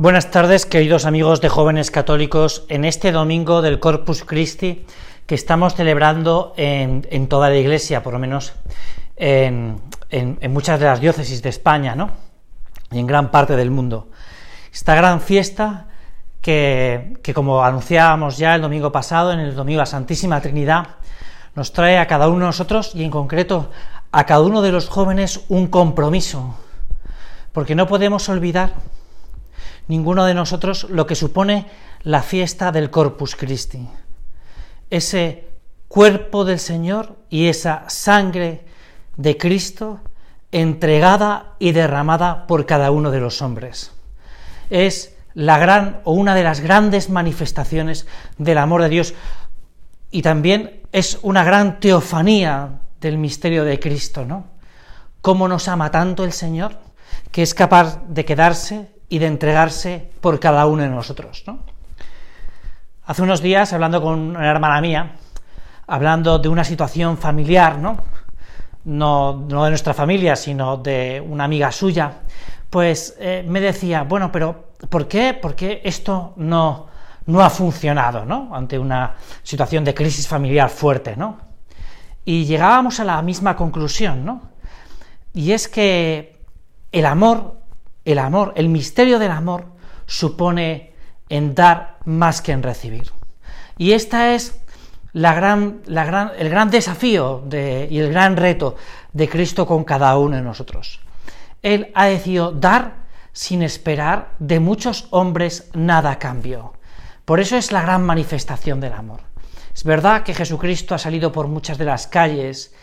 Buenas tardes, queridos amigos de jóvenes católicos, en este domingo del Corpus Christi que estamos celebrando en, toda la Iglesia, por lo menos en, muchas de las diócesis de España, ¿no? Y en gran parte del mundo. Esta gran fiesta que, que, como anunciábamos ya el domingo pasado, en el domingo la Santísima Trinidad, nos trae a cada uno de nosotros y en concreto a cada uno de los jóvenes un compromiso, porque no podemos olvidar ninguno de nosotros lo que supone la fiesta del Corpus Christi. Ese cuerpo del Señor y esa sangre de Cristo entregada y derramada por cada uno de los hombres. Es la gran o una de las grandes manifestaciones del amor de Dios y también es una gran teofanía del misterio de Cristo, ¿no? Cómo nos ama tanto el Señor que es capaz de quedarse y de entregarse por cada uno de nosotros. ¿no? Hace unos días, hablando con una hermana mía, hablando de una situación familiar, ¿no? No, no de nuestra familia, sino de una amiga suya, pues eh, me decía, bueno, pero ¿por qué? ¿Por qué esto no, no ha funcionado, ¿no? Ante una situación de crisis familiar fuerte, ¿no? Y llegábamos a la misma conclusión, ¿no? Y es que el amor el amor, el misterio del amor, supone en dar más que en recibir. Y esta es la gran, el gran desafío y el gran reto de Cristo con cada uno de nosotros. Él ha decidido dar sin esperar de muchos hombres nada a cambio. Por eso es la gran manifestación del amor. Es verdad que Jesucristo ha salido por muchas de las calles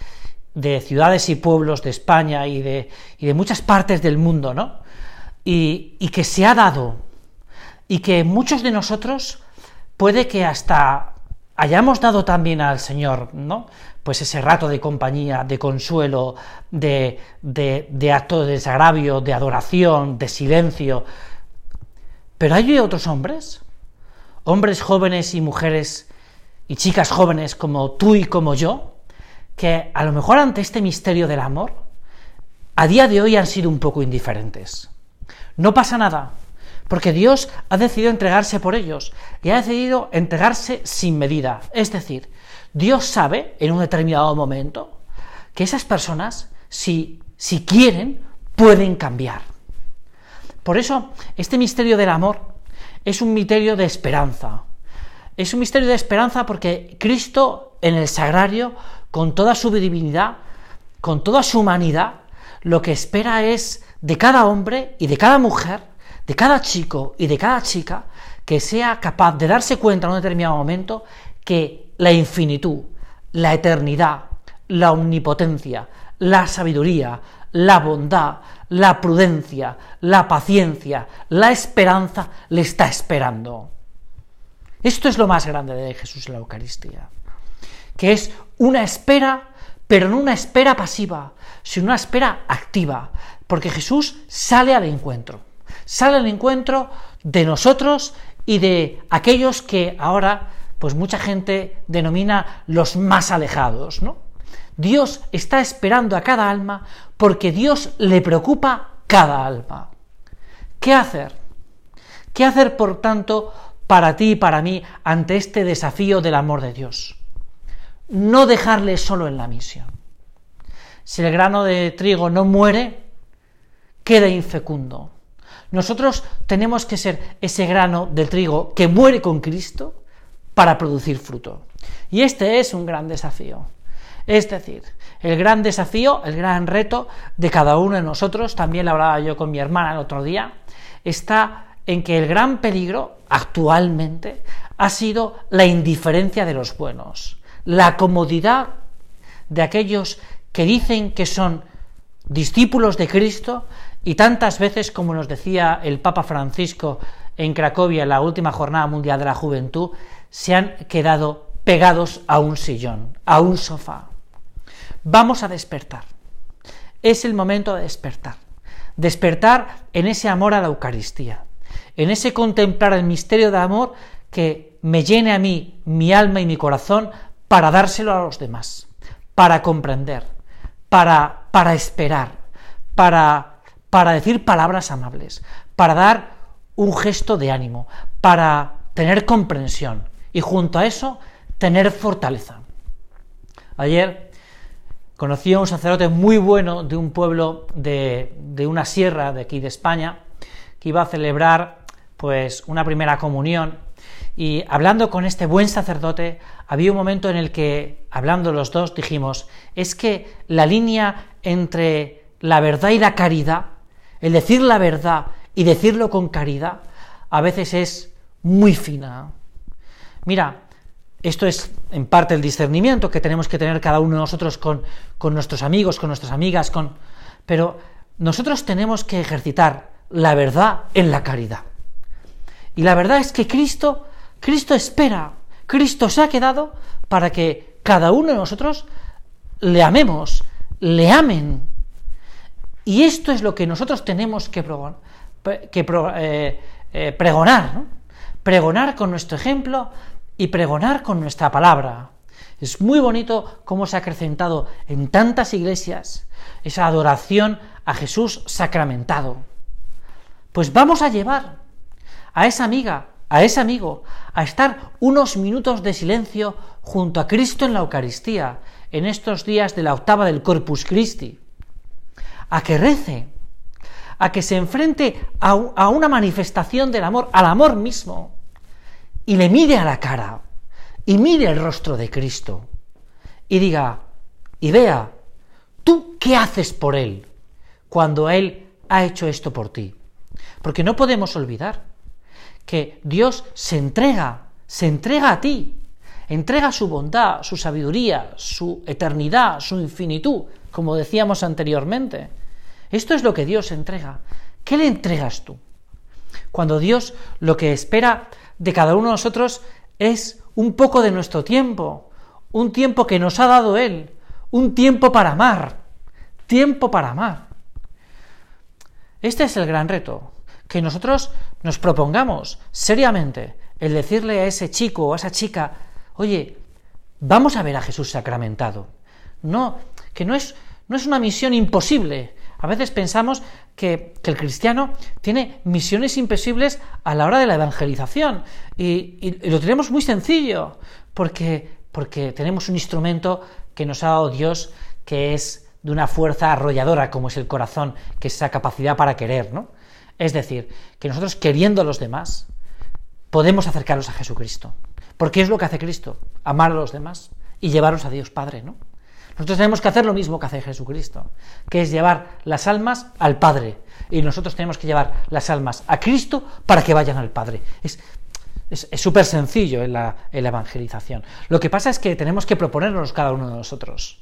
de ciudades y pueblos de España y de, y de muchas partes del mundo, ¿no? Y, que se ha dado y que muchos de nosotros puede que hasta hayamos dado también al Señor, ¿no? Pues ese rato de compañía, de consuelo, de, de, de, acto de desagravio, de adoración, de silencio. Pero hay otros hombres, hombres jóvenes y mujeres y chicas jóvenes como tú y como yo, que a lo mejor ante este misterio del amor, a día de hoy han sido un poco indiferentes. No pasa nada, porque Dios ha decidido entregarse por ellos y ha decidido entregarse sin medida. Es decir, Dios sabe en un determinado momento que esas personas, si, si quieren, pueden cambiar. Por eso, este misterio del amor es un misterio de esperanza. Es un misterio de esperanza porque Cristo en el sagrario, con toda su divinidad, con toda su humanidad, lo que espera es de cada hombre y de cada mujer, de cada chico y de cada chica, que sea capaz de darse cuenta en un determinado momento que la infinitud, la eternidad, la omnipotencia, la sabiduría, la bondad, la prudencia, la paciencia, la esperanza le está esperando. Esto es lo más grande de Jesús en la Eucaristía, que es una espera, pero no una espera pasiva, sino una espera activa, porque Jesús sale al encuentro, sale al encuentro de nosotros y de aquellos que ahora, pues mucha gente denomina los más alejados, ¿no? Dios está esperando a cada alma porque Dios le preocupa cada alma. ¿Qué hacer? ¿Qué hacer, por tanto, para ti y para mí ante este desafío del amor de Dios? No dejarle solo en la misión. Si el grano de trigo no muere, queda infecundo. Nosotros tenemos que ser ese grano de trigo que muere con Cristo para producir fruto. Y este es un gran desafío. Es decir, el gran desafío, el gran reto de cada uno de nosotros, también lo hablaba yo con mi hermana el otro día, está en que el gran peligro actualmente ha sido la indiferencia de los buenos, la comodidad de aquellos que dicen que son discípulos de Cristo y tantas veces, como nos decía el Papa Francisco en Cracovia en la última jornada mundial de la juventud, se han quedado pegados a un sillón, a un sofá. Vamos a despertar. Es el momento de despertar. Despertar en ese amor a la Eucaristía, en ese contemplar el misterio de amor que me llene a mí, mi alma y mi corazón para dárselo a los demás, para comprender, para, para esperar, para para decir palabras amables, para dar un gesto de ánimo, para tener comprensión y junto a eso tener fortaleza. Ayer conocí a un sacerdote muy bueno de un pueblo de, de una sierra de aquí de España que iba a celebrar pues una primera comunión y hablando con este buen sacerdote, había un momento en el que, hablando los dos, dijimos, es que la línea entre la verdad y la caridad, el decir la verdad y decirlo con caridad, a veces es muy fina. Mira, esto es en parte el discernimiento que tenemos que tener cada uno de nosotros con, con nuestros amigos, con nuestras amigas, con... pero nosotros tenemos que ejercitar la verdad en la caridad. Y la verdad es que Cristo Cristo espera, Cristo se ha quedado para que cada uno de nosotros le amemos, le amen. Y esto es lo que nosotros tenemos que, eh, eh, pregonar, pregonar con nuestro ejemplo y pregonar con nuestra palabra. Es muy bonito cómo se ha acrecentado en tantas iglesias esa adoración a Jesús sacramentado. Pues vamos a llevar a esa amiga, a ese amigo, a estar unos minutos de silencio junto a Cristo en la Eucaristía, en estos días de la octava del Corpus Christi, a que rece, a que se enfrente a, una manifestación del amor, al amor mismo, y le mire a la cara, y mire el rostro de Cristo, y diga, y vea, ¿tú qué haces por Él cuando Él ha hecho esto por ti? Porque no podemos olvidar que Dios se entrega, se entrega a ti, entrega su bondad, su sabiduría, su eternidad, su infinitud, como decíamos anteriormente. Esto es lo que Dios entrega. ¿Qué le entregas tú? Cuando Dios lo que espera de cada uno de nosotros es un poco de nuestro tiempo, un tiempo que nos ha dado Él, un tiempo para amar, tiempo para amar. Este es el gran reto, que nosotros nos propongamos seriamente el decirle a ese chico o a esa chica, oye, vamos a ver a Jesús sacramentado. No, que no es, no es una misión imposible. A veces pensamos que, el cristiano tiene misiones imposibles a la hora de la evangelización y, y lo tenemos muy sencillo porque, porque tenemos un instrumento que nos ha dado Dios que es de una fuerza arrolladora como es el corazón, que es esa capacidad para querer, ¿no? Es decir, que nosotros queriendo a los demás, podemos acercarlos a Jesucristo. Porque es lo que hace Cristo, amar a los demás y llevarlos a Dios Padre, ¿no? Nosotros tenemos que hacer lo mismo que hace Jesucristo, que es llevar las almas al Padre. Y nosotros tenemos que llevar las almas a Cristo para que vayan al Padre. Es súper sencillo en la, en la evangelización. Lo que pasa es que tenemos que proponernos cada uno de nosotros.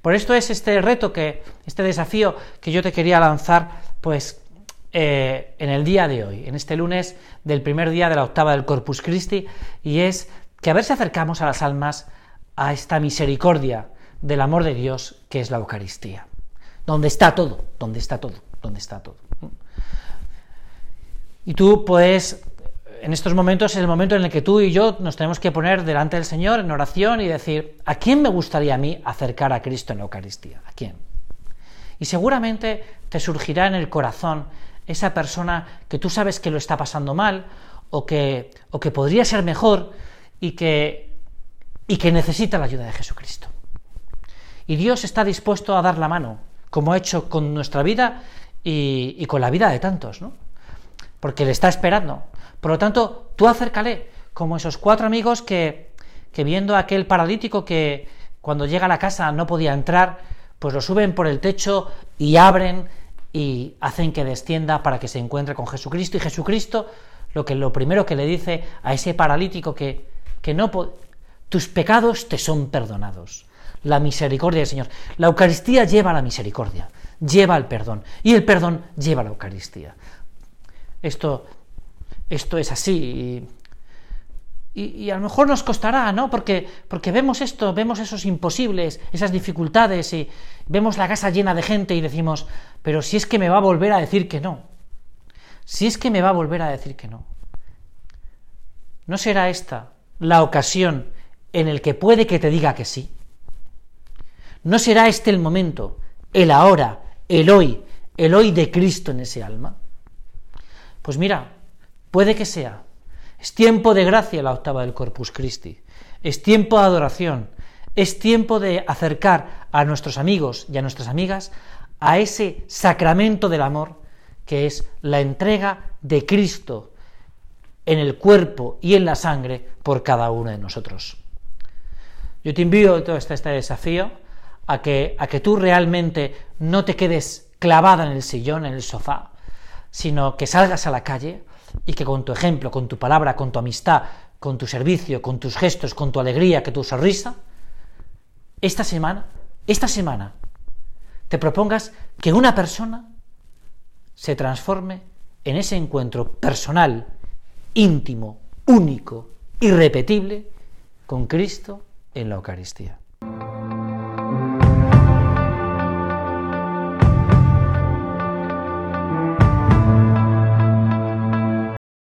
Por esto es este reto que, este desafío que yo te quería lanzar, pues eh, en el día de hoy, en este lunes del primer día de la octava del Corpus Christi, y es que a ver si acercamos a las almas a esta misericordia del amor de Dios que es la Eucaristía. Donde está todo, donde está todo, donde está todo. Y tú puedes, en estos momentos es el momento en el que tú y yo nos tenemos que poner delante del Señor en oración y decir, ¿a quién me gustaría a mí acercar a Cristo en la Eucaristía? ¿A quién? Y seguramente te surgirá en el corazón esa persona que tú sabes que lo está pasando mal o que, o que podría ser mejor y que, y que necesita la ayuda de Jesucristo. Y Dios está dispuesto a dar la mano, como ha hecho con nuestra vida y, con la vida de tantos, ¿no? Porque le está esperando. Por lo tanto, tú acércale, como esos cuatro amigos que, que viendo a aquel paralítico que cuando llega a la casa no podía entrar, pues lo suben por el techo y abren y hacen que descienda para que se encuentre con Jesucristo y Jesucristo lo que lo primero que le dice a ese paralítico que, que no tus pecados te son perdonados. La misericordia del Señor. La Eucaristía lleva la misericordia, lleva el perdón y el perdón lleva la Eucaristía. Esto, esto es así y, a lo mejor nos costará, ¿no? Porque, porque vemos esto, vemos esos imposibles, esas dificultades, y vemos la casa llena de gente y decimos, pero si es que me va a volver a decir que no, si es que me va a volver a decir que no. ¿No será esta la ocasión en el que puede que te diga que sí? ¿No será este el momento, el ahora, el hoy, el hoy de Cristo en ese alma? Pues mira, Puede que sea. Es tiempo de gracia la octava del Corpus Christi. Es tiempo de adoración. Es tiempo de acercar a nuestros amigos y a nuestras amigas a ese sacramento del amor que es la entrega de Cristo en el cuerpo y en la sangre por cada uno de nosotros. Yo te envío todo este, este desafío a que, a que tú realmente no te quedes clavada en el sillón, en el sofá, sino que salgas a la calle y que con tu ejemplo, con tu palabra, con tu amistad, con tu servicio, con tus gestos, con tu alegría, que tu sonrisa, esta semana, esta semana, te propongas que una persona se transforme en ese encuentro personal, íntimo, único, irrepetible con Cristo en la Eucaristía.